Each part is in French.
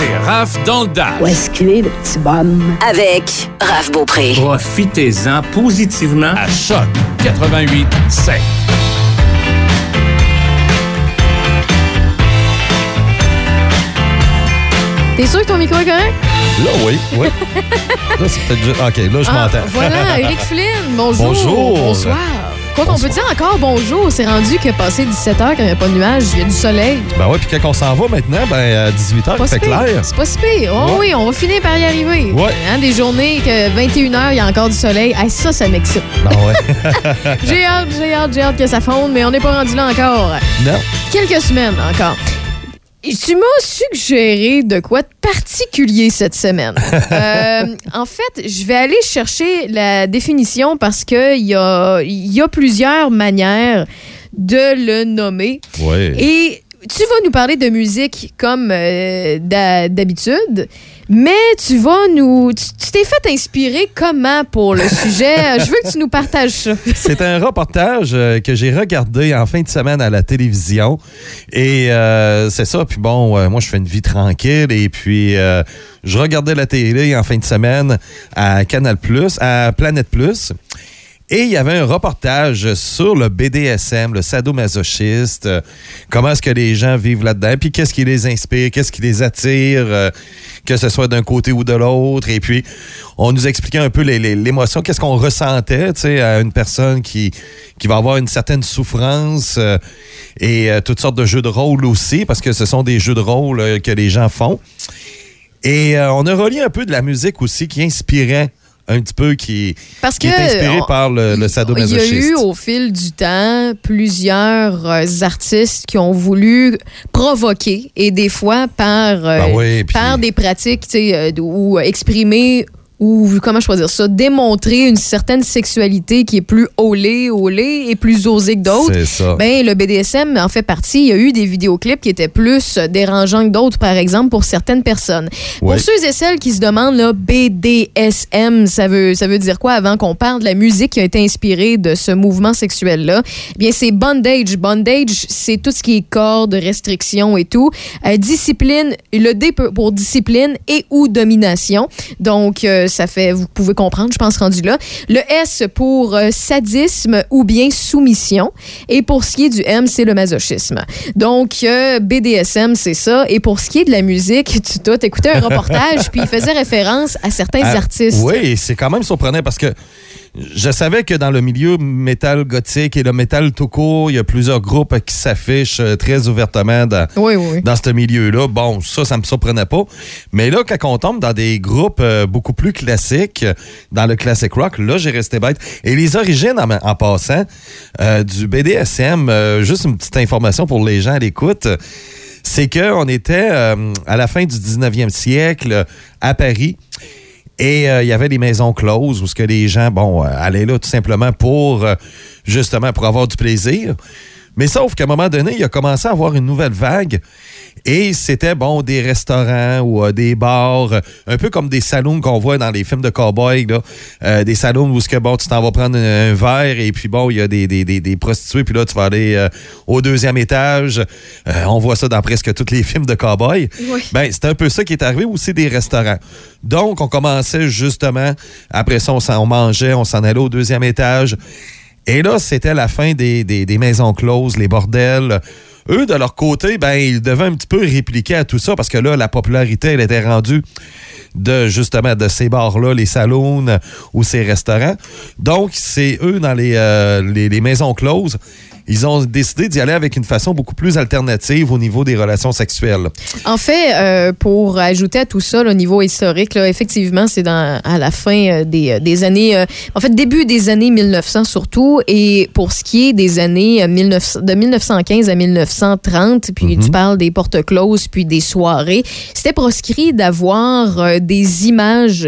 C'est Raph dans le Dash. Où est-ce qu'il est, le petit bonhomme? Avec Raph Beaupré. Profitez-en positivement à Choc 88 7. T'es sûr que ton micro est correct? Là, oui, oui. là, c'est peut-être juste... OK, là, je Ah, m'entends. Voilà, Eric Flynn, bonjour. Bonjour. Bonsoir. Quoi qu'on peut dire encore bonjour, c'est rendu que passé 17h, quand il n'y a pas de nuages, il y a du soleil. Ben oui, puis quand on s'en va maintenant, ben à 18h, Pas il si fait pire. clair. C'est pas si pire. Oh Ouais. oui, on va finir par y arriver. Ouais. Hein, des journées que 21h, il y a encore du soleil. Hey, ça, ça m'excite. Ben ouais. J'ai hâte, j'ai hâte, j'ai hâte que ça fonde, mais on n'est pas rendu là encore. non. Quelques semaines encore. Tu m'as suggéré de quoi de particulier cette semaine. Euh, en fait, je vais aller chercher la définition parce qu'il y a, y a plusieurs manières de le nommer. Ouais. Et tu vas nous parler de musique comme euh, d'ha- d'habitude, mais tu vas nous. Tu t'es fait inspirer comment pour le sujet? Je veux que tu nous partages ça. C'est un reportage euh, que j'ai regardé en fin de semaine à la télévision. Et euh, c'est ça. Puis bon, euh, moi, je fais une vie tranquille. Et puis, euh, je regardais la télé en fin de semaine à Canal à Planète Plus. Et il y avait un reportage sur le BDSM, le sadomasochiste, euh, comment est-ce que les gens vivent là-dedans, puis qu'est-ce qui les inspire, qu'est-ce qui les attire, euh, que ce soit d'un côté ou de l'autre? Et puis, on nous expliquait un peu l'émotion, qu'est-ce qu'on ressentait, tu sais, à une personne qui, qui va avoir une certaine souffrance euh, et toutes sortes de jeux de rôle aussi, parce que ce sont des jeux de rôle que les gens font. Et on a relié un peu de la musique aussi qui inspirait un petit peu, qui, Parce qui que. est inspiré on- par le, le Il y sadomasochiste. a eu au fil du temps plusieurs euh, artistes qui ont voulu provoquer et des fois par, euh, Ben oui, puis- par des pratiques euh, ou exprimer ou comment je peux dire ça, démontrer une certaine sexualité qui est plus olé, olé et plus osée que d'autres. C'est ça. Ben, le BDSM en fait partie. Il y a eu des vidéoclips qui étaient plus dérangeants que d'autres, par exemple, pour certaines personnes. Ouais. Pour ceux et celles qui se demandent, là, BDSM, ça veut, ça veut dire quoi avant qu'on parle de la musique qui a été inspirée de ce mouvement sexuel-là? Bien, c'est bondage. Bondage, c'est tout ce qui est cordes, restrictions et tout. Euh, discipline, le D pour discipline et ou domination. Donc, euh, ça fait, vous pouvez comprendre, je pense, rendu là. Le S pour euh, sadisme ou bien soumission. Et pour ce qui est du M, c'est le masochisme. Donc, euh, BDSM, c'est ça. Et pour ce qui est de la musique, tu t'as écouté un reportage, puis il faisait référence à certains Ah, artistes. Oui, c'est quand même surprenant parce que je savais que dans le milieu métal gothique et le métal tout court, il y a plusieurs groupes qui s'affichent euh, très ouvertement dans, Oui, oui. dans ce milieu-là. Bon, ça, ça me surprenait pas. Mais là, quand on tombe dans des groupes euh, beaucoup plus classiques, euh, dans le classic rock, là, j'ai resté bête. Et les origines, en, en passant, euh, du BDSM, euh, juste une petite information pour les gens à l'écoute, c'est qu'on était euh, à la fin du 19e siècle à Paris. Et euh, il y avait des maisons closes où ce que les gens, bon, euh, allaient là tout simplement pour, euh, justement, pour avoir du plaisir. Mais sauf qu'à un moment donné, il a commencé à avoir une nouvelle vague. Et c'était, bon, des restaurants ou euh, des bars, euh, un peu comme des salons qu'on voit dans les films de cowboys, là. Euh, des salons où, ce que, bon, tu t'en vas prendre un, un verre et puis, bon, il y a des, des, des, des prostituées, puis là, tu vas aller euh, au deuxième étage. On voit ça dans presque tous les films de cowboys. Oui. Ben, c'est un peu ça qui est arrivé aussi des restaurants. Donc, on commençait justement, après ça, on, s'en- on mangeait, on s'en allait au deuxième étage. Et là, c'était la fin des, des- des maisons closes, les bordels. Eux, de leur côté, ben, ils devaient un petit peu répliquer à tout ça parce que là, la popularité, elle était rendue de justement de ces bars-là, les salons ou ces restaurants. Donc, c'est eux dans les, euh, les, maisons closes. Ils ont décidé d'y aller avec une façon beaucoup plus alternative au niveau des relations sexuelles. En fait, euh, pour ajouter à tout ça, le niveau historique, effectivement, c'est à la fin euh, des, années, en fait, début des années 1900 surtout, et pour ce qui est des années 19 de 1915 à 1930, puis tu parles des portes closes, puis des soirées, c'était proscrit d'avoir euh, des images,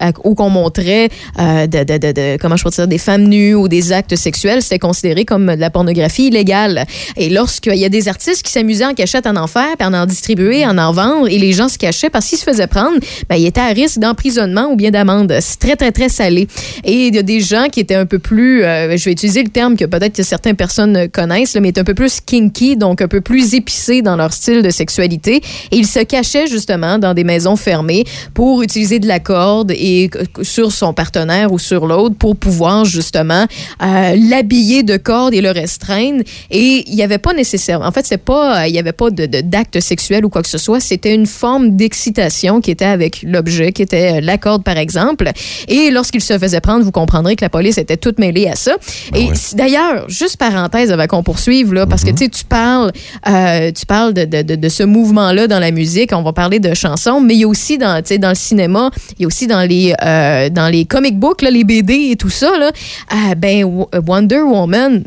à- où qu'on montrait, euh, de, de- de- de- comment je peux dire, des femmes nues ou des actes sexuels, c'était considéré comme de la pornographie illégale. Et lorsqu'il y a des artistes qui s'amusaient en cachette en faire, puis à en distribuer, à en vendre, et les gens se cachaient parce qu'ils se faisaient prendre, ben, ils étaient à risque d'emprisonnement ou bien d'amende. C'est très, très, très salé. Et il y a des gens qui étaient un peu plus, euh, je vais utiliser le terme que peut-être que certaines personnes connaissent, là, mais étaient un peu plus kinky donc un peu plus épicé dans leur style de sexualité. Et ils se cachaient justement dans des maisons fermées pour utiliser de la corde et sur son partenaire ou sur l'autre pour pouvoir justement euh, l'habiller de corde et le restreindre. Et il n'y avait pas nécessairement, en fait, c'est pas, il n'y avait pas de, d'acte sexuel ou quoi que ce soit. C'était une forme d'excitation qui était avec l'objet, qui était la corde par exemple. Et lorsqu'il se faisait prendre, vous comprendrez que la police était toute mêlée à ça. Ben et d'ailleurs, juste parenthèse avant qu'on poursuive là, parce que Mhm. tu sais, tu parles, euh, tu parles de, de, de, ce mouvement-là dans la musique. On va parler de chansons, mais il y a aussi dans, dans le cinéma, il y a aussi dans les, euh, dans les comic books, les BD et tout ça. Là, euh, ben, Wonder Woman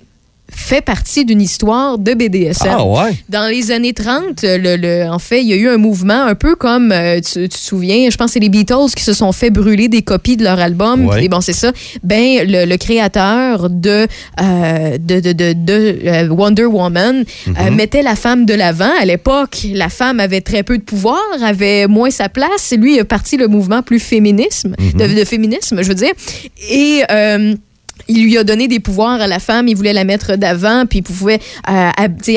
fait partie d'une histoire de BDSM. Ah ouais? Dans les années 30, le, le- en fait, il y a eu un mouvement un peu comme, euh, tu, tu te souviens, je pense que c'est les Beatles qui se sont fait brûler des copies de leur album. Ouais. Et bon, c'est ça. Ben, le, le créateur de, euh, de, de, de, de, euh, Wonder Woman euh, mettait la femme de l'avant. À l'époque, la femme avait très peu de pouvoir, avait moins sa place. Lui, il a parti le mouvement plus féminisme, de, de féminisme, je veux dire. Et... il lui a donné des pouvoirs à la femme, il voulait la mettre d'avant, puis il pouvait euh,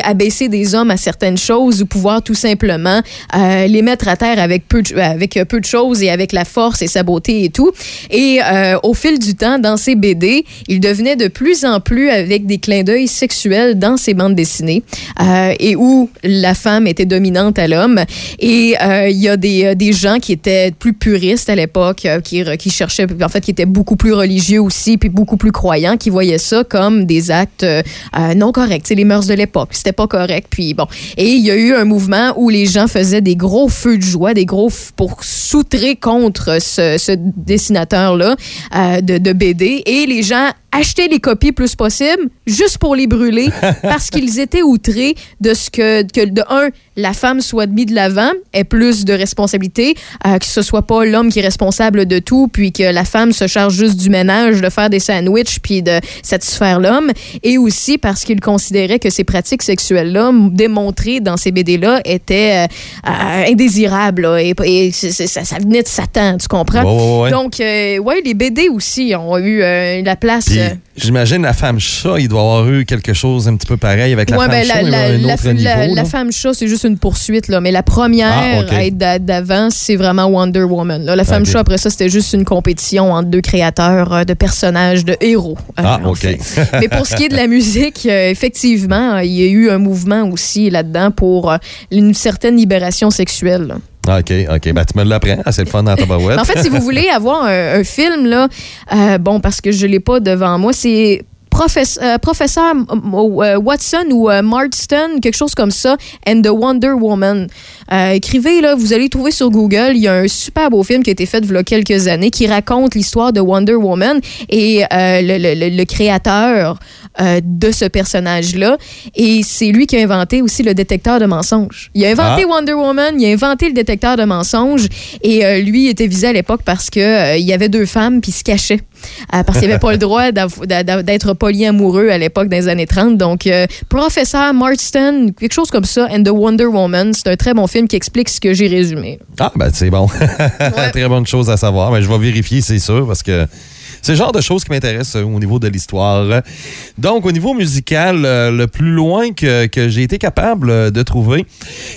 abaisser des hommes à certaines choses ou pouvoir tout simplement euh, les mettre à terre avec peu, de, choses et avec la force et sa beauté et tout. Et euh, au fil du temps, dans ses BD, il devenait de plus en plus avec des clins d'œil sexuels dans ses bandes dessinées et où la femme était dominante à l'homme. Et il y a des, gens qui étaient plus puristes à l'époque, qui, qui cherchaient, en fait, qui étaient beaucoup plus religieux aussi, puis beaucoup plus croyants, qui voyaient ça comme des actes euh, euh, non corrects. C'est les mœurs de l'époque. C'était pas correct. Puis bon. Et il y a eu un mouvement où les gens faisaient des gros feux de joie, des gros pour soutrer contre ce, ce dessinateur-là euh, de, de BD. Et les gens achetaient les copies plus possible juste pour les brûler parce qu'ils étaient outrés de ce que, que de un, la femme soit mise de l'avant, ait plus de responsabilités, euh, que ce soit pas l'homme qui est responsable de tout, puis que la femme se charge juste du ménage, de faire des sandwichs, puis de satisfaire l'homme, et aussi parce qu'ils considéraient que ces pratiques sexuelles-là, démontrées dans ces BD-là, étaient euh, euh, indésirables, là, et, ça, ça venait de Satan, tu comprends? Ouais, ouais, ouais. Donc, ouais, les BD aussi ont eu la place... j'imagine la femme chat, il doit avoir eu quelque chose un petit peu pareil avec la Ouais, femme ben, chat, la, la- niveau. femme chat, c'est juste une poursuite, là. Mais la première Ah, à être d'a- d'avant, c'est vraiment Wonder Woman. là. La femme Ok. chat, après ça, c'était juste une compétition entre deux créateurs euh, de personnages, de héros. euh, Ah, OK. fait. Mais pour ce qui est de la musique, euh, effectivement, il y a eu un mouvement aussi là-dedans pour une certaine libération sexuelle. Ah, OK, OK. Ben, tu me l'apprends. Ah, c'est le fun dans ta barouette. En fait, si vous voulez avoir un, film, là, euh, bon, parce que je ne l'ai pas devant moi, c'est euh, professeur euh, Watson ou euh, Marston, quelque chose comme ça, and the Wonder Woman. Écrivez, là, vous allez trouver sur Google, il y a un super beau film qui a été fait il y a quelques années qui raconte l'histoire de Wonder Woman et le- le- le créateur euh, de ce personnage-là. Et c'est lui qui a inventé aussi le détecteur de mensonges. Il a inventé Ah. Wonder Woman, il a inventé le détecteur de mensonges et euh, lui était visé à l'époque parce que euh, il y avait deux femmes puis il se cachait. Euh, parce qu'il n'avait pas le droit d'être polyamoureux à l'époque dans les années 30. Donc, Professeur Marston, quelque chose comme ça, and the Wonder Woman, c'est un très bon film qui explique ce que j'ai résumé. Ah, ben, c'est bon. Très bonne chose à savoir. Mais je vais vérifier, c'est sûr, parce que c'est le genre de choses qui m'intéressent euh, au niveau de l'histoire. Donc, au niveau musical, euh, le plus loin que, que j'ai été capable euh, de trouver,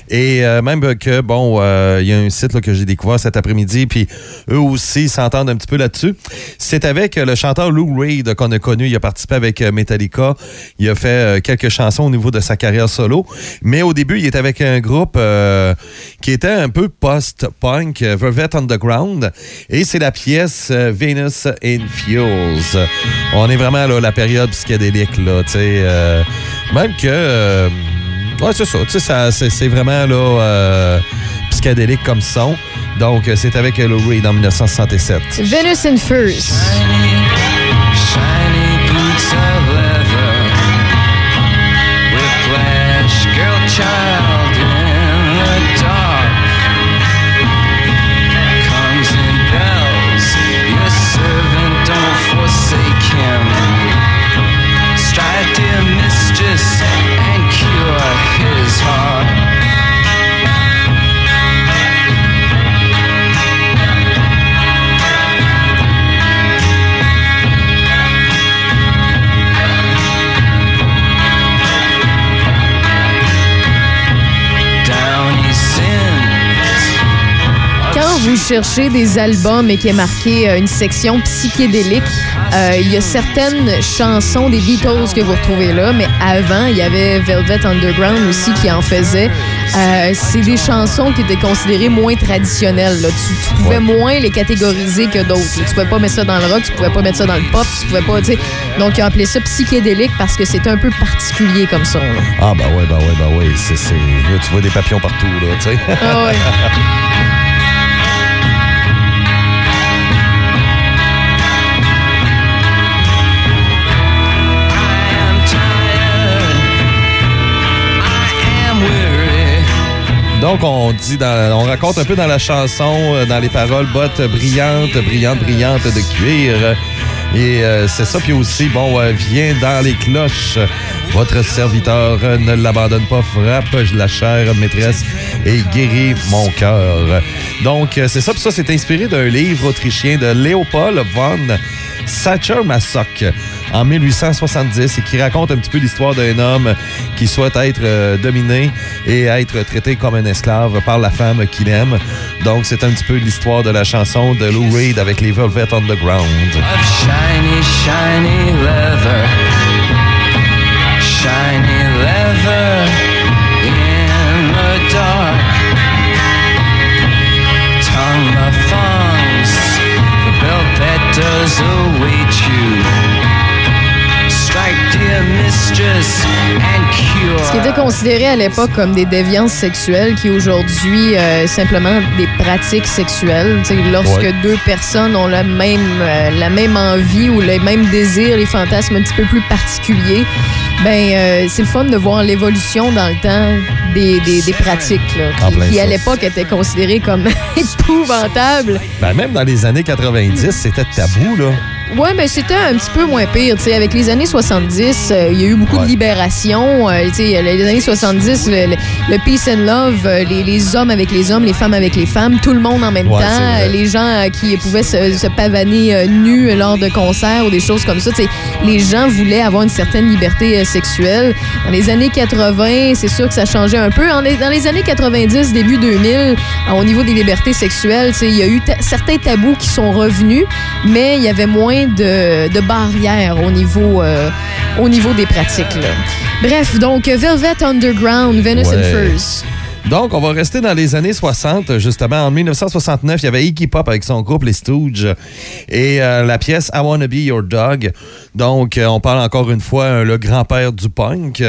et même que, bon, il y a un site que j'ai découvert cet après-midi, puis eux aussi s'entendent un petit peu là-dessus, c'est avec le chanteur Lou Reed qu'on a connu. Il a participé avec Metallica. Il a fait quelques chansons au niveau de sa carrière solo. Mais au début, il était avec un groupe qui était un peu post-punk, Velvet Underground. Et c'est la pièce Venus in Fuels. On est vraiment là, la période psychédélique, là, tu sais. euh, même que. euh, ouais, c'est ça. Tu sais, c'est, vraiment là, euh, psychédélique comme son. Donc, euh, c'est avec Lou Reed en 1967. Venus in First. Vous cherchez des albums et qu'il est marqué euh, une section psychédélique, euh, il y a certaines chansons des Beatles que vous retrouvez là, mais avant, il y avait Velvet Underground aussi qui en faisait. Euh, c'est des chansons qui étaient considérées moins traditionnelles. là. Tu, tu pouvais moins les catégoriser que d'autres. Tu pouvais pas mettre ça dans le rock, tu pouvais pas mettre ça dans le pop, tu pouvais pas, tu sais. Donc, ils ont appelé ça psychédélique parce que c'est un peu particulier comme son. là. Ah, ben ouais, ben ouais, ben ouais. C'est, c'est- Là, tu vois des papillons partout, là, tu sais. Ah ouais. Donc, on dit, on raconte un peu dans la chanson, euh, dans les paroles, bottes brillantes, brillantes, brillantes de cuir. Et euh, c'est ça. Puis aussi, bon, euh, viens dans les cloches. Votre serviteur ne l'abandonne pas, frappe la chère maîtresse et guérit mon cœur. Donc, c'est ça. Puis ça, c'est inspiré d'un livre autrichien de Léopold von Sacher-Masoch en 1870 et qui raconte un petit peu l'histoire d'un homme qui souhaite être euh, dominé et être traité comme un esclave par la femme qu'il aime. Donc, c'est un petit peu l'histoire de la chanson de Lou Reed avec les Velvet Underground. of shiny, shiny leather. Shiny leather in the dark. Tongue of thongs, the belt that does await Ce qui était considéré à l'époque comme des déviances sexuelles, qui aujourd'hui euh, simplement des pratiques sexuelles. Lorsque Ouais. deux personnes ont la même, euh, la même envie ou les mêmes désirs, les fantasmes un petit peu plus particuliers, ben euh, c'est le fun de voir l'évolution dans le temps des, des, des pratiques là, qui, à l'époque étaient considérées comme épouvantables. Ben, même dans les années 90, c'était tabou, là. Ouais, mais c'était un petit peu moins pire. tu sais. avec les années 70, euh, il y a eu beaucoup Ouais. de libération. euh, tu sais, les années 70, le, le- le peace and love, euh, les, les hommes avec les hommes, les femmes avec les femmes, tout le monde en même Ouais, temps. Les gens euh, qui pouvaient se, se pavaner nus lors de concerts ou des choses comme ça. tu sais. Les gens voulaient avoir une certaine liberté sexuelle. Dans les années 80, c'est sûr que ça changeait un peu. En- dans les années 90, début 2000, euh, au niveau des libertés sexuelles, tu sais, il y a eu ta- certains tabous qui sont revenus, mais il y avait moins de, de barrières au niveau, euh, au niveau des pratiques. là. Bref, donc Velvet Underground, Venus and. Furs. Donc, on va rester dans les années 60, justement. En 1969, il y avait Iggy Pop avec son groupe Les Stooges et euh, la pièce I Wanna Be Your Dog. Donc, euh, on parle encore une fois euh, le grand-père du punk.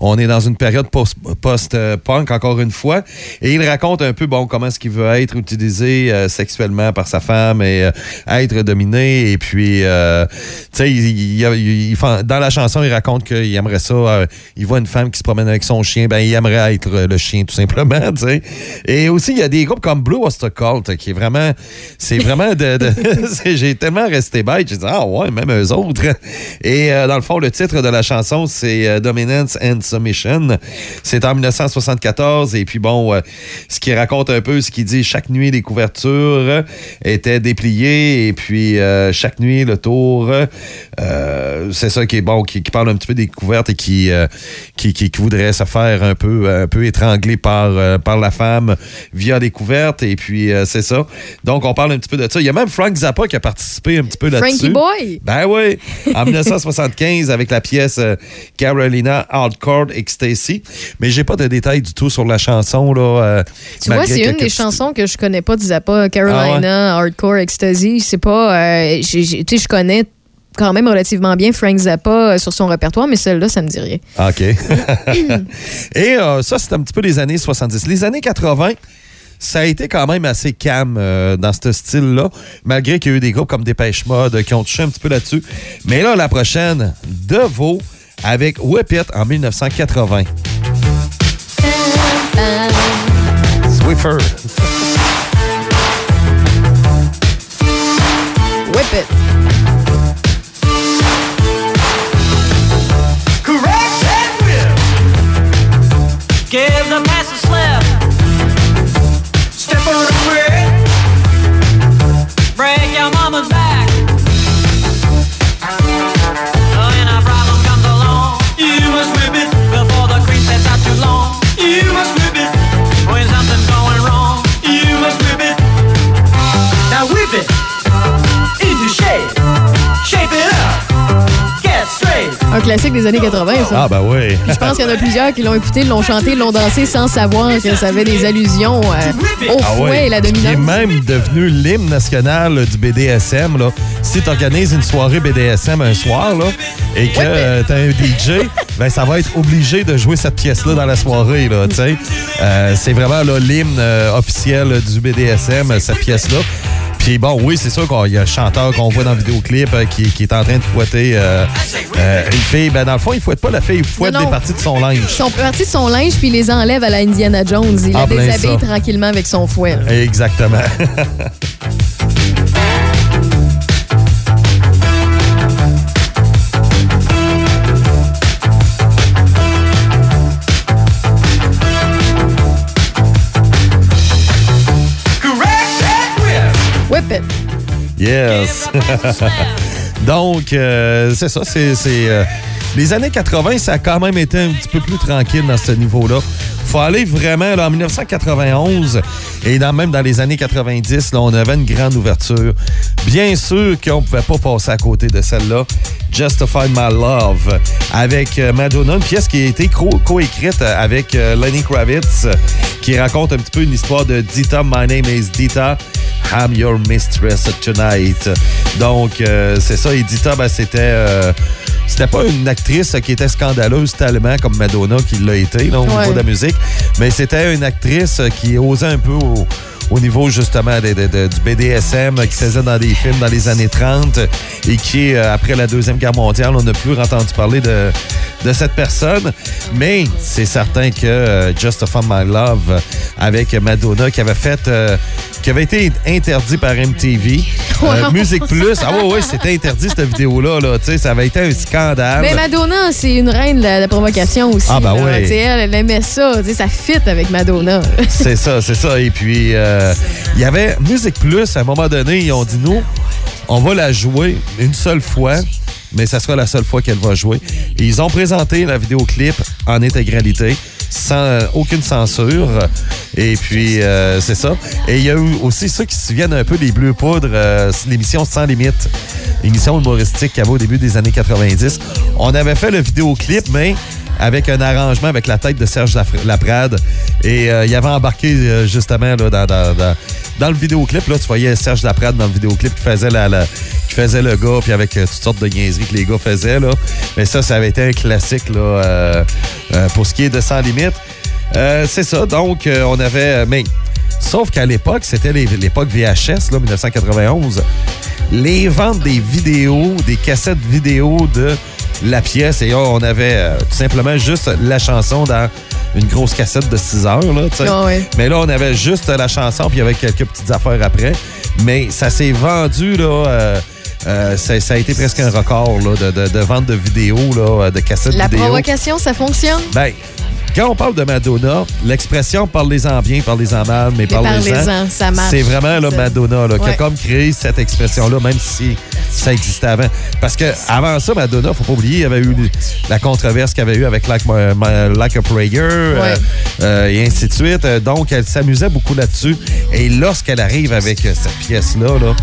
On est dans une période post- post-punk, encore une fois. Et il raconte un peu, bon, comment est-ce qu'il veut être utilisé sexuellement par sa femme et être dominé. Et puis, tu sais, dans la chanson, il raconte qu'il aimerait ça. il voit une femme qui se promène avec son chien, ben, il aimerait être le chien, tout simplement, Et aussi, il y a des groupes comme Blue Oyster Cult, qui est vraiment, c'est vraiment j'ai tellement resté bête, j'ai dit, ah ouais, même eux autres. Et euh, dans le fond, le titre de la chanson, c'est euh, Dominance and Submission. C'est en 1974. Et puis bon, euh, ce qui raconte un peu, ce qui dit chaque nuit, les couvertures étaient dépliées. Et puis chaque nuit, le tour, c'est ça qui est bon, qui, parle un petit peu des couvertes et qui, qui, voudrait se faire un peu, un peu étranglé par, euh, par la femme via des couvertes. Et puis euh, c'est ça. Donc on parle un petit peu de ça. Il y a même Frank Zappa qui a participé un petit peu là-dessus. Frankie Boy? Ben oui, en 1975 avec la pièce euh, Carolina Hardcore Ecstasy. Mais j'ai pas de détails du tout sur la chanson là. Tu vois, c'est une des chansons que je connais pas de Zappa, Carolina, Ah Hardcore Ecstasy. C'est pas. tu sais, je connais quand même relativement bien Frank Zappa euh, sur son répertoire, mais celle-là, ça me dit rien. OK. Et euh, ça, c'est un petit peu les années 70. Les années 80, ça a été quand même assez calme euh, dans ce style-là, malgré qu'il y a eu des groupes comme Dépêche Mode qui ont touché un petit peu là-dessus. Mais là, la prochaine, Devo avec Whip It en 1980. Swiffer. Whip it. Classique des années 80, ça. Ah, ben oui. Puis je pense qu'il y en a plusieurs qui l'ont écouté, l'ont chanté, l'ont dansé sans savoir que ça avait des allusions euh, au Ah fouet ouais. et la Il est dominance. même devenu l'hymne national du BDSM. Là. Si tu organises une soirée BDSM un soir là, et que euh, t'as un DJ, ben, ça va être obligé de jouer cette pièce-là dans la soirée. Là, tu. Euh, c'est vraiment l'hymne euh, officiel du BDSM, cette pièce-là. Puis bon, oui, c'est sûr qu'il y a un chanteur qu'on voit dans le vidéoclip euh, qui, qui est en train de fouetter euh, euh, une fille. Ben, dans le fond, il fouette pas la fille, il fouette Non, non. des parties de son linge. Ils sont partis de son linge puis il les enlève à la Indiana Jones. Il Ah, la plein déshabille ça. tranquillement avec son fouet. Exactement. Yes. Donc, euh, c'est ça. C'est, euh, les années 80, ça a quand même été un petit peu plus tranquille dans ce niveau-là. faut aller vraiment là, en 1991 et dans, même dans les années 90, là, on avait une grande ouverture. Bien sûr qu'on ne pouvait pas passer à côté de celle-là. Justify My Love avec euh, Madonna, une pièce qui a été co- coécrite avec Lenny Kravitz qui raconte un petit peu une histoire de Dita, My name is Dita. I'm your mistress tonight. Donc, euh, c'est ça. Et Dita, ben, c'était. euh, c'était pas une actrice qui était scandaleuse tellement comme Madonna qui l'a été là, au Ouais. niveau de la musique, mais c'était une actrice qui osait un peu au, au niveau justement de- de- de- du BDSM qui faisait dans des films dans les années 30 et qui, euh, après la Deuxième Guerre mondiale, on n'a plus entendu parler de, de cette personne. Mais c'est certain que euh, Just a Fun My Love avec Madonna qui avait fait... euh, qui avait été interdit par MTV. Wow. Musique Plus. Ah ouais, ouais, c'était interdit cette vidéo-là. Là, Tu sais, ça avait été un scandale. Mais Madonna, c'est une reine de la, provocation aussi. Ah, ben sais, Elle, elle aimait ça. Ça fit avec Madonna. C'est ça, c'est ça. Et puis, euh, il y avait Musique Plus, à un moment donné, ils ont dit, nous, on va la jouer une seule fois, mais ça sera la seule fois qu'elle va jouer. Ils ont présenté la vidéoclip en intégralité, sans euh, aucune censure. Et puis, euh, c'est ça. Et il y a eu aussi ceux qui se souviennent un peu des Bleus Poudres, euh, l'émission Sans Limite, émission humoristique qu'il y avait au début des années 90. On avait fait le vidéoclip, mais avec un arrangement avec la tête de Serge Laprade. Et euh, il avait embarqué euh, justement là, dans, dans, dans, le vidéoclip. Là, tu voyais Serge Laprade dans le vidéoclip qui faisait, la, qui faisait le gars, puis avec euh, toutes sortes de niaiseries que les gars faisaient. Là. Mais ça, ça avait été un classique là, euh, pour ce qui est de Sans Limite. C'est ça. Donc, on avait. Mais, sauf qu'à l'époque, c'était l'époque VHS, là, 1991. Les ventes des vidéos, des cassettes vidéo de la pièce. Et là, on avait euh, tout simplement juste la chanson dans une grosse cassette de 6 heures. Là. Ah. Mais là, on avait juste la chanson, puis il y avait quelques petites affaires après. Mais ça s'est vendu, là. euh, euh, ça, ça a été presque un record là, de, de- de vente de vidéos, là, de cassettes La vidéo. provocation, ça fonctionne? Ben, quand on parle de Madonna, l'expression parlez-en bien, parlez-en mal, mais parlez-en. C'est vraiment là. Madonna là, qui a comme créé cette expression-là, même si ça existait avant. Parce que avant ça, Madonna, faut pas oublier, il y avait eu la controverse qu'il y avait eu avec Like, My- My- Like a Prayer euh, euh, et ainsi de suite. Euh, Donc, elle s'amusait beaucoup là-dessus. Et lorsqu'elle arrive avec cette pièce-là, là,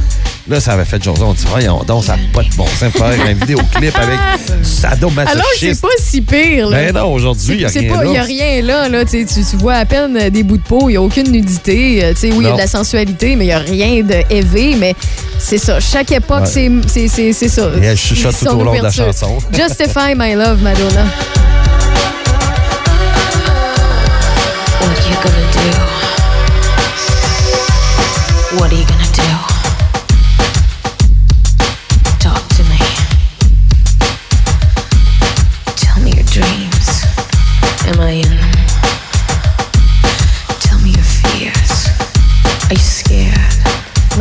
là, ça avait fait genre, on dit, voyons donc, ça n'a pas de bon sens faire un vidéoclip avec du sadomasochisme. Alors, c'est pas si pire. Là. Ben non, aujourd'hui, il n'y a C'est rien pas, là. il y a rien là, là. Tu, tu- tu vois à peine des bouts de peau, il n'y a aucune nudité. Euh, tu sais, oui, il y a de la sensualité, mais il n'y a rien de élevé. Mais c'est ça. Chaque époque, Ouais. c'est- c'est c'est- c'est ça. Et elle chuchote tout au long de la chanson. Justify my love, Madonna. What you gonna do? What are you gonna do?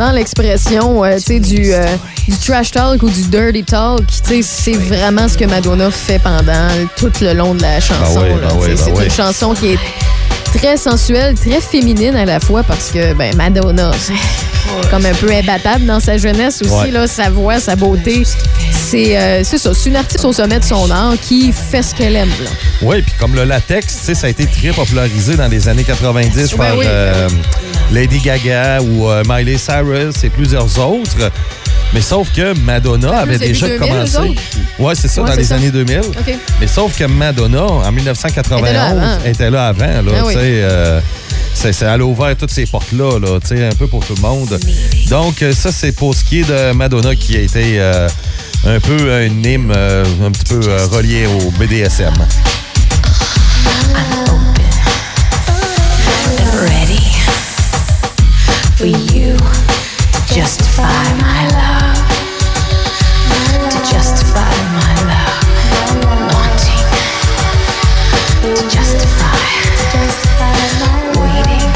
Dans l'expression euh, tu sais, du, euh, du trash talk ou du dirty talk, tu sais, c'est vraiment ce que Madonna fait pendant tout le long de la chanson. oui, ben oui, Tu sais, ben c'est oui. une chanson qui est très sensuelle, très féminine à la fois parce que ben, Madonna, c'est comme un peu imbattable dans sa jeunesse aussi, Ouais. là, sa voix, sa beauté. C'est euh, c'est ça, c'est une artiste au sommet de son art qui fait ce qu'elle aime. Oui, puis comme le latex, tu sais, ça a été très popularisé dans les années 90 Ben par oui. euh, Lady Gaga ou euh, Miley Cyrus et plusieurs autres. Mais sauf que Madonna avait c'est déjà les 2000, commencé. Ouais, c'est ça, Ouais, dans les ça. années 2000. OK. Mais sauf que Madonna, en 1991, Elle était là avant. était là Ah oui. euh, c'est, c'est- elle a ouvert toutes ces portes-là, là, un peu pour tout le monde. Donc, euh, ça, c'est pour ce qui est de Madonna qui a été euh, un peu un hymne euh, un petit peu relié au BDSM. Justify my love. To justify my love. Wanting to justify. Waiting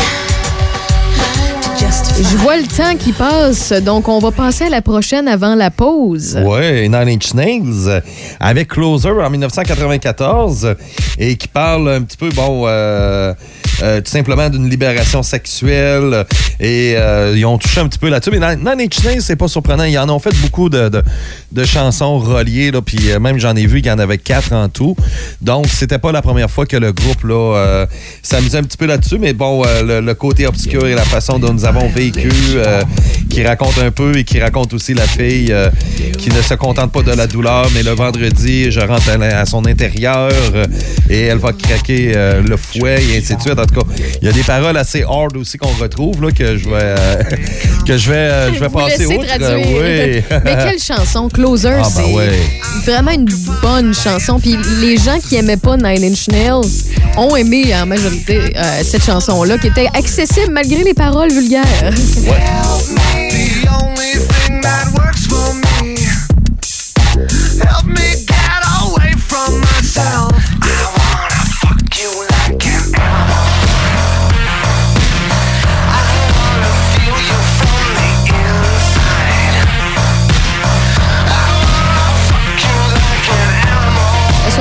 to justify. Je vois le temps qui passe, donc on va passer à la prochaine avant la pause. Ouais, Nine Inch Nails euh, avec Closer en 1994 et qui parle un petit peu, bon, euh, euh, tout simplement d'une libération sexuelle et euh, ils ont touché un petit peu là-dessus. Mais Nine Inch Nails, c'est pas surprenant. Ils en ont fait beaucoup de, de- chansons reliées, là, puis euh, même j'en ai vu qu'il y en avait quatre en tout. Donc, c'était pas la première fois que le groupe là, s'amusait un petit peu là-dessus, mais bon, le, côté obscur et la façon dont nous avons vécu, qui raconte un peu et qui raconte aussi la fille qui ne se contente pas de la douleur, mais le vendredi, je rentre à, à son intérieur et elle va craquer le fouet et ainsi de suite. En tout cas, il y a des paroles assez hard aussi qu'on retrouve là, que je vais, euh, que je vais, euh, je vais Vous passer outre. traduire. oui. Mais quelle chanson, Closer, Ah, ben c'est ouais. vraiment une bonne chanson. Puis les gens qui aimaient pas Nine Inch Nails ont aimé en majorité euh, cette chanson-là, qui était accessible malgré les paroles vulgaires.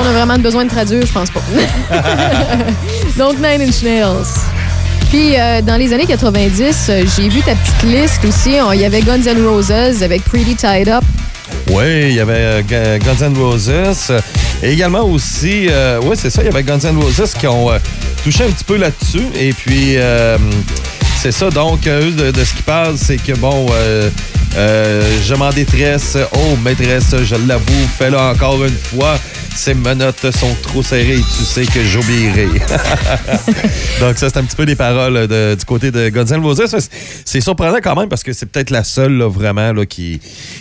Qu'on a vraiment besoin de traduire? Je pense pas. Donc, Nine Inch Nails. Puis, euh, dans les années 90, euh, j'ai vu ta petite liste aussi. On- Il y avait Guns N' Roses avec Pretty Tied Up. Oui, il y avait euh, Gu- Guns N' Roses. Et également aussi, euh, oui, c'est ça, il y avait Guns N' Roses qui ont touché un petit peu là-dessus. Et puis, c'est ça, donc, eux, de, ce qu'ils parlent, c'est que, bon, je m'en détresse. Oh, maîtresse, je l'avoue, fais-le encore une fois. Ces menottes sont trop serrées, tu sais que j'obéirai. Donc, ça, c'est un petit peu des paroles de- du côté de Guns N' Roses. C'est- surprenant quand même parce que c'est peut-être la seule, là, vraiment, là, qui,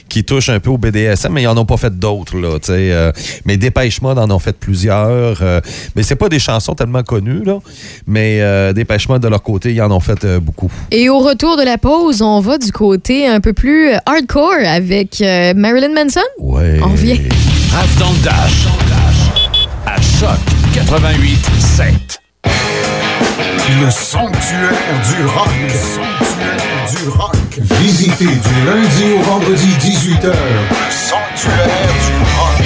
qui touche un peu au BDSM, mais ils en ont pas fait d'autres, là, euh, mais Dépêche Mode en ont fait plusieurs. euh, mais c'est pas des chansons tellement connues, là. Mais euh, Dépêche Mode, de leur côté, ils en ont fait euh, beaucoup. Et au retour de la pause, on va du côté un peu plus hardcore avec euh, Marilyn Manson. Ouais. On revient. Raph dans le Dash. À Choc 88 7. Le sanctuaire du rock. Le sanctuaire du rock. Visitez du lundi au vendredi 18h. Le sanctuaire du rock.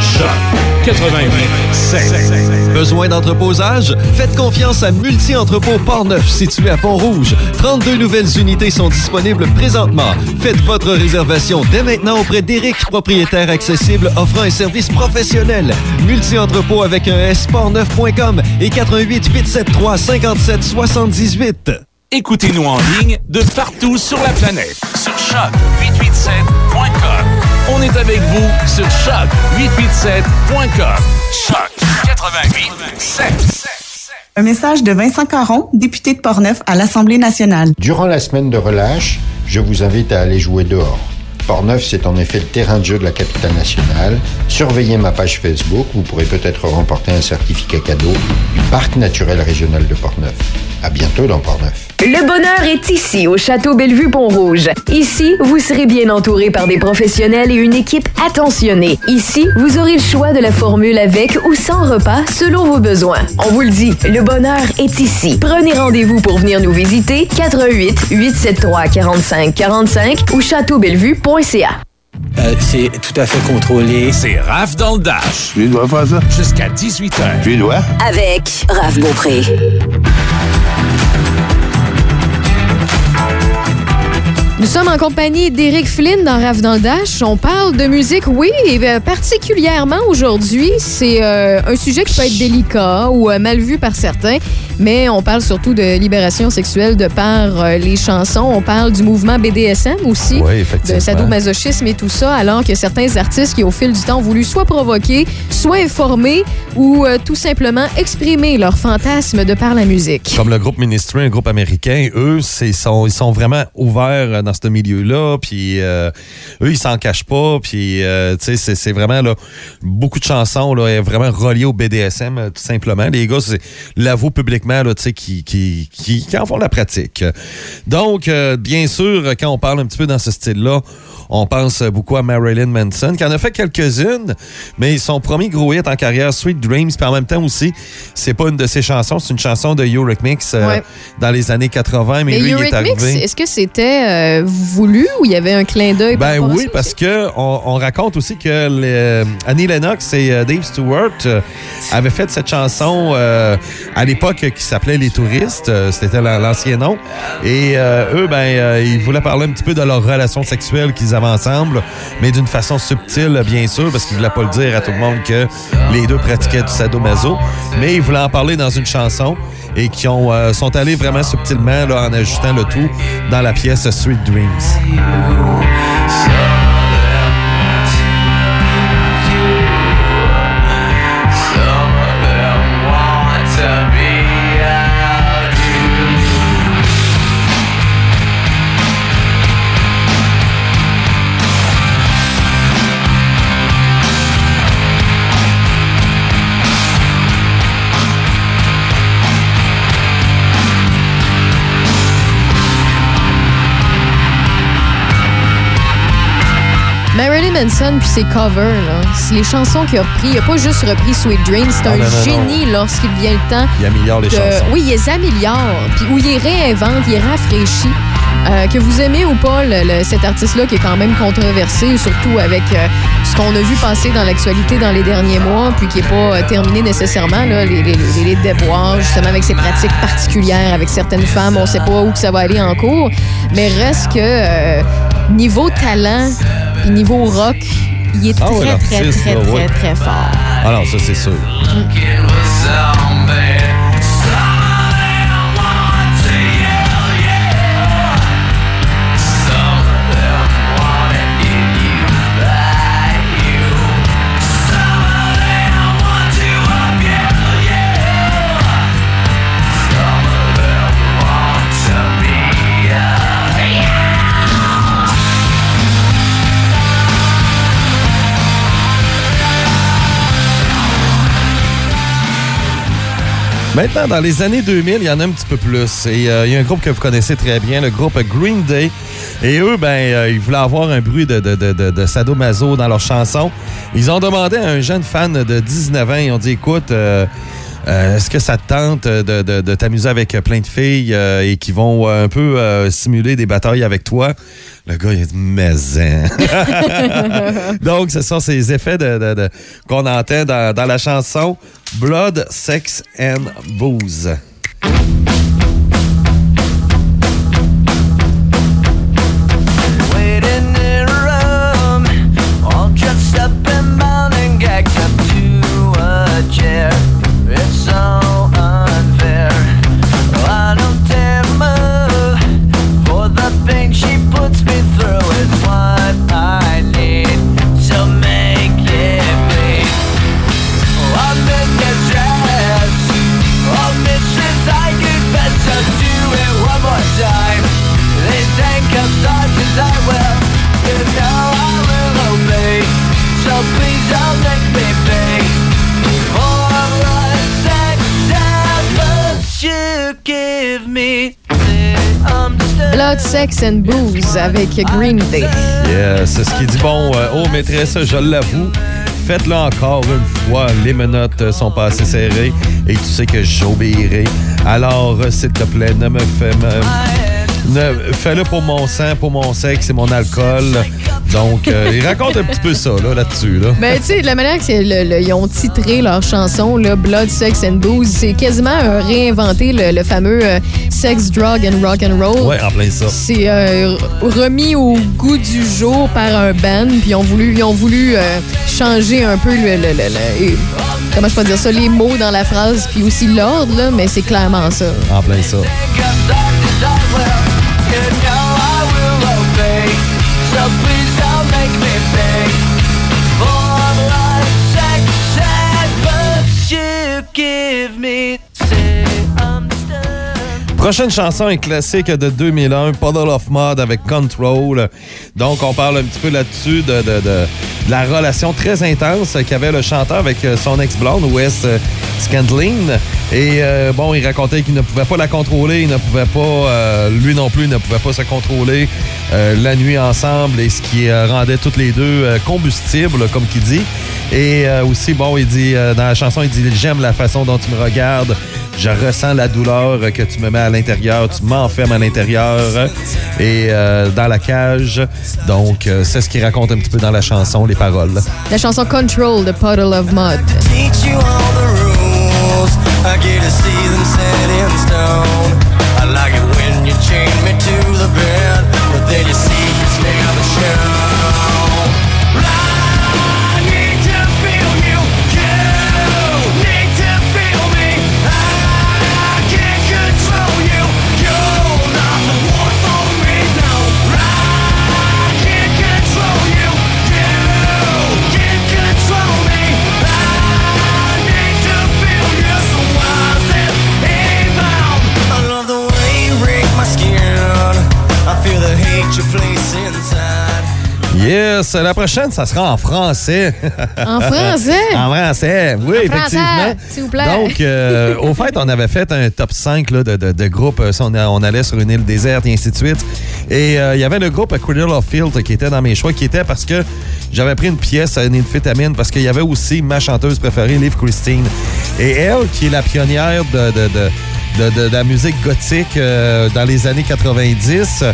Choc 88 7. Besoin d'entreposage? Faites confiance à Multi-Entrepôt Port-Neuf, situé à Pont-Rouge. 32 nouvelles unités sont disponibles présentement. Faites votre réservation dès maintenant auprès d'Éric, propriétaire accessible offrant un service professionnel. Multi-Entrepôt avec un S, portneuf.com et 88 873 57 78. Écoutez-nous en ligne de partout sur la planète. Sur choc887.com. Est avec vous sur choc887.com. Choc 88 7. Un message de Vincent Caron, député de Portneuf à l'Assemblée nationale. Durant la semaine de relâche, je vous invite à aller jouer dehors. Portneuf, c'est en effet le terrain de jeu de la capitale nationale. Surveillez ma page Facebook, vous pourrez peut-être remporter un certificat cadeau du Parc naturel régional de Portneuf. À bientôt dans Portneuf. Le bonheur est ici, au Château Bellevue-Pont-Rouge. Ici, vous serez bien entouré par des professionnels et une équipe attentionnée. Ici, vous aurez le choix de la formule avec ou sans repas selon vos besoins. On vous le dit, le bonheur est ici. Prenez rendez-vous pour venir nous visiter 88 873 45 45 ou châteaubellevue.ca. Euh, c'est tout à fait contrôlé. C'est Raph dans le Dash. Tu dois faire ça? Jusqu'à 18h. Tu dois? Avec Raph Beaupré. Nous sommes en compagnie d'Éric Flynn dans Rave dans le Dash. On parle de musique, oui, et euh, particulièrement aujourd'hui. C'est euh, un sujet qui peut être délicat ou euh, mal vu par certains, mais on parle surtout de libération sexuelle de par euh, les chansons. On parle du mouvement BDSM aussi, Oui, effectivement. de sadomasochisme et tout ça, alors que certains artistes qui, au fil du temps, ont voulu soit provoquer, soit informer ou tout simplement exprimer leurs fantasmes de par la musique. Comme le groupe Ministry, un groupe américain, eux, sont, ils sont vraiment ouverts dans ce milieu-là. Puis euh, eux, ils s'en cachent pas. Puis euh, tu sais, c'est, c'est vraiment là, beaucoup de chansons là, est vraiment reliées au BDSM, euh, tout simplement. Les gars, c'est l'avouent publiquement là, tu sais, qui, qui, qui, qui en font la pratique. Donc, euh, bien sûr, quand on parle un petit peu dans ce style-là, on pense beaucoup à Marilyn Manson, qui en a fait quelques-unes, mais son premier gros hit en carrière, Sweet Dreams, puis en même temps aussi, c'est pas une de ses chansons, c'est une chanson de Eurythmics Ouais. dans les années 80, mais, Mais lui, il est arrivé. est-ce que c'était euh, voulu ou il y avait un clin d'œil? Ben oui, parce que on, on raconte aussi que le- Annie Lennox et euh, Dave Stewart euh, avaient fait cette chanson euh, à l'époque qui s'appelait Les Touristes. euh, C'était la- l'ancien nom. Et euh, eux, ben, euh, ils voulaient parler un petit peu de leur relation sexuelle qu'ils avaient ensemble, mais d'une façon subtile, bien sûr, parce qu'ils voulaient pas le dire à tout le monde que les deux pratiquaient du sadomaso. Mais ils voulaient en parler dans une chanson et qui ont, euh, sont allés vraiment subtilement là, en ajoutant le tout dans la pièce Sweet Dreams. Manson puis ses covers, là, c'est les chansons qu'il a repris. Il a pas juste repris Sweet Dreams. C'est un non, non, non. génie lorsqu'il vient le temps. Il améliore les que- chansons. Oui, il les améliore. Puis où il les réinvente, il les rafraîchit. Euh, que vous aimez ou pas le- le- cet artiste-là qui est quand même controversé, surtout avec euh, ce qu'on a vu passer dans l'actualité dans les derniers mois, puis qui n'est pas euh, terminé nécessairement, là, les, les, les, les déboires, justement avec ses pratiques particulières avec certaines femmes. On ne sait pas où que ça va aller en cours. Mais reste que euh, niveau talent puis niveau rock, il est Ah très, ouais, très, très, très, très fort. Non, ça c'est sûr. Maintenant, dans les années 2000, il y en a un petit peu plus. Et euh, il y a un groupe que vous connaissez très bien, le groupe Green Day. Et eux, ben, euh, ils voulaient avoir un bruit de, de, de, de, de sadomaso dans leur chanson. Ils ont demandé à un jeune fan de 19 ans, ils ont dit, écoute, euh, euh, est-ce que ça te tente de, de, de t'amuser avec plein de filles euh, et qui vont euh, un peu euh, simuler des batailles avec toi? Le gars, il a dit, mais hein. Donc, ce sont ces effets de, de- de- qu'on entend dans, dans la chanson Blood, Sex and Booze. Sex and Booze avec Green Day. Yes, c'est ce qui dit bon, euh, oh maîtresse, je l'avoue. Faites-le encore une fois. Les menottes sont pas assez serrées et tu sais que j'obéirai. Alors, euh, s'il te plaît, ne me fais me- fais-le pour mon sang, pour mon sexe et mon alcool. Donc, euh, il raconte un petit peu ça là, là-dessus. Là. Ben, tu sais, de la manière qu'ils ont titré leur chanson, là, Blood, Sex and Booze, c'est quasiment euh, réinventer le, le fameux euh, Sex, Drug and Rock and Roll. Ouais, en plein ça. C'est euh, remis au goût du jour par un band, puis ils ont voulu, ils ont voulu euh, changer un peu le, le- le- le- et- comment je peux dire ça, les mots dans la phrase, puis aussi l'ordre, là, mais c'est clairement ça. En plein ça. Prochaine chanson, un classique de 2001, Puddle of Mud avec Control. Donc, on parle un petit peu là-dessus de, de- de- de la relation très intense qu'avait le chanteur avec euh, son ex-blonde, Wes euh, Scandlin. Et euh, bon, il racontait qu'il ne pouvait pas la contrôler, il ne pouvait pas, euh, lui non plus, il ne pouvait pas se contrôler euh, la nuit ensemble et ce qui euh, rendait toutes les deux combustibles, comme qu'il dit. Et aussi, bon, il dit, dans la chanson, il dit J'aime la façon dont tu me regardes, je ressens la douleur que tu me mets à l'intérieur, tu m'enfermes à l'intérieur et euh, dans la cage. Donc, euh, c'est ce qu'il raconte un petit peu dans la chanson, les paroles. La chanson Control de Puddle of Mud. Teach you all the rules. I get to see them set in stone. I like it when you chain me to the bed, but then you see la prochaine, ça sera en français. En français? en français, oui, En effectivement. s'il vous plaît. Donc, euh, au fait, on avait fait un top 5 là, de, de, de groupes. On, on allait sur une île déserte et ainsi de suite. Et euh, il y avait le groupe Cradle of Filth qui était dans mes choix, qui était parce que j'avais pris une pièce à une amphétamine parce qu'il y avait aussi ma chanteuse préférée, Liv Christine. Et elle, qui est la pionnière de, de, de- de, de- de la musique gothique euh, dans les années 90,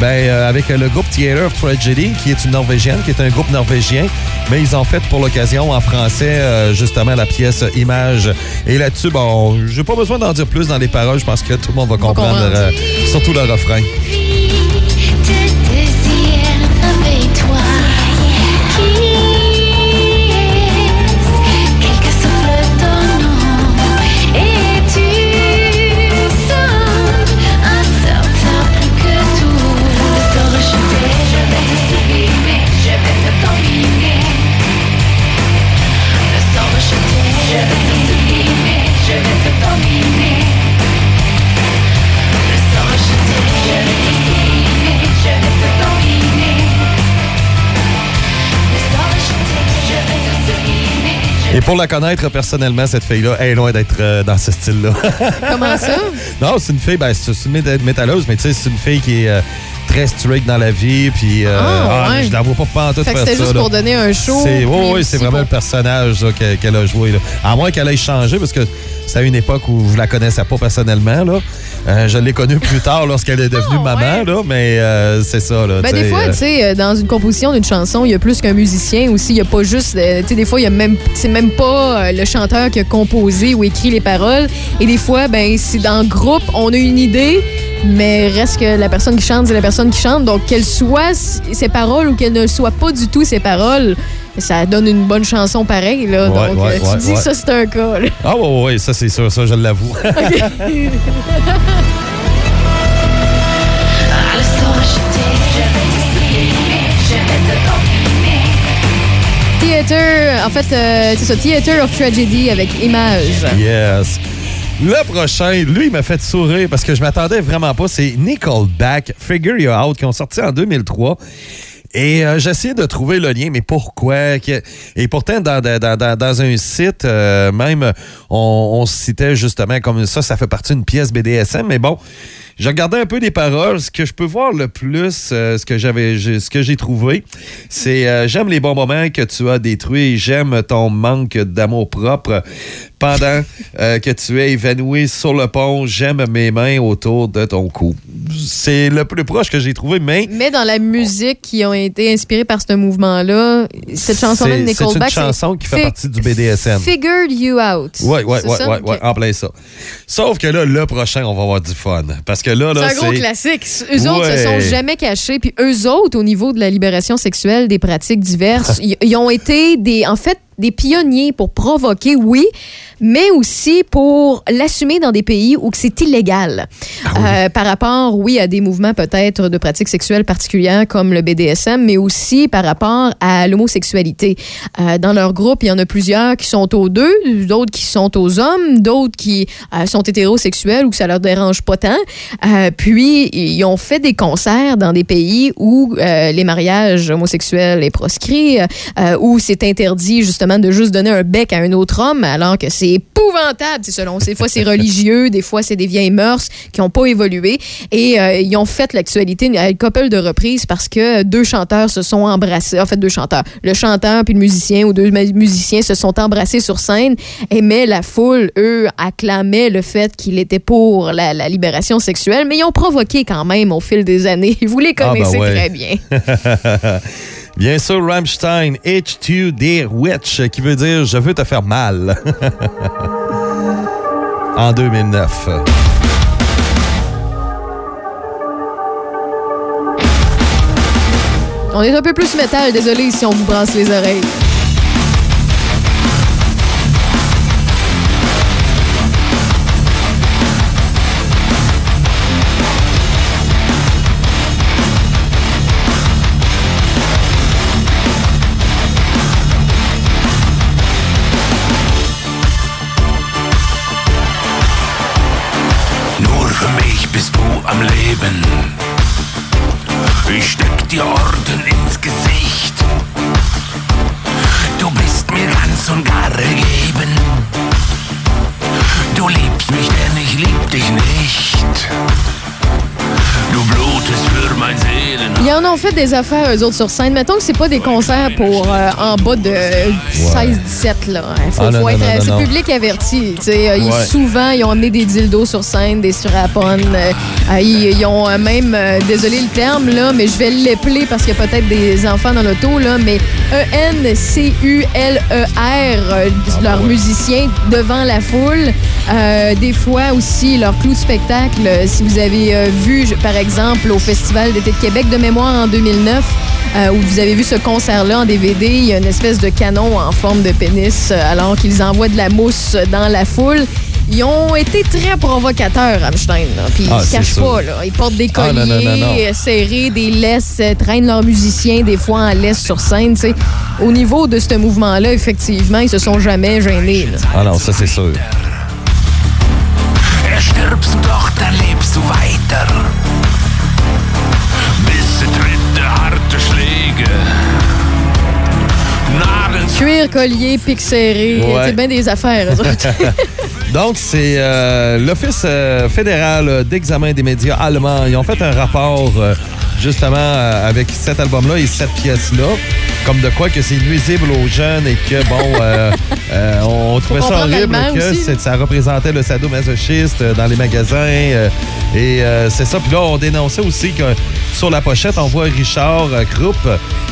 ben, euh, avec le groupe Theater of Tragedy, qui est une Norvégienne, qui est un groupe norvégien, mais ils ont fait pour l'occasion en français euh, justement la pièce Image. Et là-dessus, bon, j'ai pas besoin d'en dire plus dans les paroles, je pense que tout le monde va comprendre, surtout le refrain. Pour la connaître personnellement, cette fille-là, elle est loin d'être euh, dans ce style-là. Comment ça? non, c'est une fille, ben, c'est une méta- métalleuse, mais tu sais, c'est une fille qui est euh, très straight dans la vie, puis euh, Ah, ouais. je la vois pas que faire c'était ça. juste là. pour donner un show, C'est, oui, oui, c'est vraiment pour- le personnage là, qu'elle a joué. Là. À moins qu'elle ait changé, parce que c'était à une époque où je la connaissais pas personnellement. Là. Euh, je l'ai connue plus tard lorsqu'elle est devenue maman, là, mais euh, c'est ça. Là, Ben, des fois, euh, tu sais, dans une composition d'une chanson, il y a plus qu'un musicien aussi. Il y a pas juste. tu sais, des fois, il y a même. C'est même pas le chanteur qui a composé ou écrit les paroles. Et des fois, ben, c'est dans le groupe, on a une idée, mais reste que la personne qui chante, c'est la personne qui chante. Donc, qu'elle soit ses paroles ou qu'elle ne soit pas du tout ses paroles, ça donne une bonne chanson pareille, là. Ouais, Donc, ouais, euh, tu ouais, dis ouais. que ça, c'est un cas, là. Ah, oui, oui, ça, c'est sûr, ça, je l'avoue. Theater, en fait, euh, c'est ça, Theater of Tragedy avec Image. Yes. Le prochain, lui, il m'a fait sourire parce que je m'attendais vraiment pas. C'est Nickelback, Figure You Out, qui ont sorti en 2003. Et euh, j'essayais de trouver le lien, mais pourquoi? Et pourtant, dans un site, euh, même, on, on citait justement comme ça, ça fait partie d'une pièce BDSM, mais bon, j'ai regardé un peu les paroles. Ce que je peux voir le plus, euh, ce que j'avais, j'ai- ce que j'ai trouvé, c'est euh, j'aime les bons moments que tu as détruits. J'aime ton manque d'amour propre pendant euh, que tu es évanoui sur le pont. J'aime mes mains autour de ton cou. C'est le plus proche que j'ai trouvé, mais Mais dans la musique qui ont été inspirées par ce mouvement-là, cette chanson-là de c'est c'est Nickelback, une chanson qui fait partie du BDSM. Figured You Out. Oui, oui, oui, ouais, en plein ça. Sauf que là, le prochain, on va avoir du fun. Parce que là, C'est un gros classique. Eux autres se sont jamais cachés. Puis eux autres, au niveau de la libération sexuelle, des pratiques diverses, ils ils ont été des, en fait, des pionniers pour provoquer, oui, mais aussi pour l'assumer dans des pays où c'est illégal. Euh, par rapport, oui, à des mouvements peut-être de pratiques sexuelles particulières comme le BDSM, mais aussi par rapport à l'homosexualité. Euh, dans leur groupe, il y en a plusieurs qui sont aux deux, d'autres qui sont aux hommes, d'autres qui euh, sont hétérosexuels ou que ça leur dérange pas tant. Puis, ils ont fait des concerts dans des pays où les mariages homosexuels est proscrit, où c'est interdit justement de juste donner un bec à un autre homme, alors que c'est épouvantable. C'est selon, des fois c'est religieux, des fois c'est des vieilles mœurs qui n'ont pas évolué. Et euh, ils ont fait l'actualité à une couple de reprises parce que deux chanteurs se sont embrassés. En fait, deux chanteurs. Le chanteur puis le musicien ou deux mu- musiciens se sont embrassés sur scène. Et mais la foule, eux, acclamaient le fait qu'il était pour la, la libération sexuelle, mais ils ont provoqué quand même au fil des années. Vous les Ah, ben connaissez ouais. très bien. Bien sûr, Rammstein, H2 Dear Witch, qui veut dire Je veux te faire mal. en 2009. On est un peu plus métal, désolé si on vous brasse les oreilles. Dir Orden ins Gesicht. Du bist mir ganz und gar ergeben. Du liebst mich, denn ich lieb dich nicht. En ont fait des affaires, eux autres, sur scène. Mettons que c'est pas des concerts pour euh, en bas de 16-17, là. Faut, Ah, non, faut non, être non, non, c'est non. public averti. Tu sais, euh, ils- Ouais. souvent, ils ont amené des dildos sur scène, des strap-on. euh, euh, ils, ils ont euh, même, euh, désolé le terme, là, mais je vais l'épeler parce qu'il y a peut-être des enfants dans l'auto, là, mais E-N-C-U-L-E-R, euh, leurs musiciens devant la foule. Euh, des fois aussi, leur clou de spectacle, euh, si vous avez euh, vu, je- par exemple, au Festival d'été de Québec de mémoire en 2009, euh, où vous avez vu ce concert-là en DVD, il y a une espèce de canon en forme de pénis, euh, alors qu'ils envoient de la mousse dans la foule. Ils ont été très provocateurs, Rammstein. là. Puis Ah, ils se cachent pas. Là. Ils portent des Ah, colliers non, non, non, non. euh, serrés, des laisses, traînent leurs musiciens des fois en laisse sur scène. tu sais. Au niveau de ce mouvement-là, effectivement, ils se sont jamais gênés. là. Ah non, ça c'est sûr. Cuir, collier, pic serré, Ouais. c'est bien des affaires. Donc, c'est euh, l'Office euh, fédéral euh, d'examen des médias allemands. Ils ont fait un rapport euh, justement avec cet album-là et cette pièce-là. Comme de quoi que c'est nuisible aux jeunes et que, bon, euh, euh, on trouvait ça horrible que aussi. ça représentait le sadomasochiste euh, dans les magasins. euh, et c'est ça. Puis là, on dénonçait aussi que sur la pochette, on voit Richard Krupp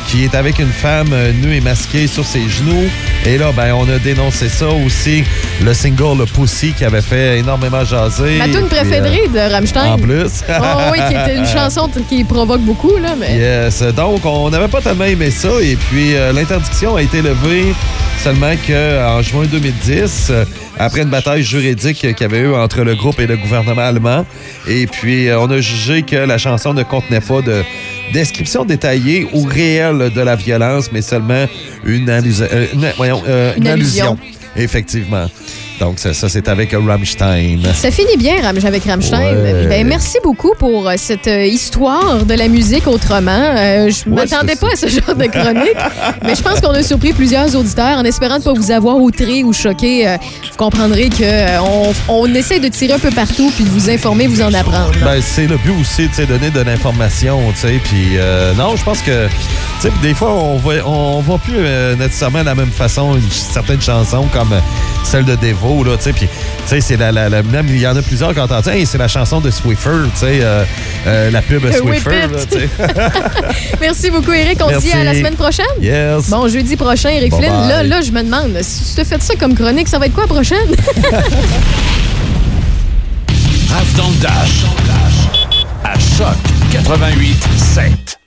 qui est avec une femme nue et masquée sur ses genoux. Et là, ben, on a dénoncé ça aussi. Le single Le Pussy qui avait fait énormément jaser. Ma tune préférée de Rammstein. En plus. Oh, oui, qui était une chanson qui provoque beaucoup, là, mais. Yes. Donc, on n'avait pas tellement aimé ça. Et puis, euh, l'interdiction a été levée seulement qu'en juin 2010, euh, après une bataille juridique qu'il y avait eu entre le groupe et le gouvernement allemand. Et puis, euh, on a jugé que la chanson ne contenait pas de description détaillée ou réelle de la violence, mais seulement une, allusion- une- voyons, Une une allusion. allusion. Effectivement. Donc, ça, ça, c'est avec Rammstein. Ça finit bien Ram- avec Rammstein. Ouais. Ben, merci beaucoup pour euh, cette euh, histoire de la musique autrement. Euh, je Ouais, m'attendais pas à ce genre de chronique, mais je pense qu'on a surpris plusieurs auditeurs en espérant ne pas vous avoir outré ou choqué. euh, vous comprendrez euh, on, essaie de tirer un peu partout puis de vous informer, vous en apprendre. Ben, c'est le but aussi, sais, donner de l'information. Puis, non, je pense que, des fois, on on voit plus nécessairement de la même façon une certaine chanson comme celle de Devo, là, tu sais. Puis, tu sais, c'est la, la, la- même, il y en a plusieurs qui entendent, Hey, c'est la chanson de Swiffer, tu sais, euh, euh, la pub Swiffer, it. là, tu sais. Merci beaucoup, Eric. On se dit à la semaine prochaine. Yes. Bon, jeudi prochain, Eric Bye Flynn. bye. Là, là, je me demande, si tu te fais ça comme chronique, ça va être quoi la prochaine? Raph dans le Dash. À Choc 88 7.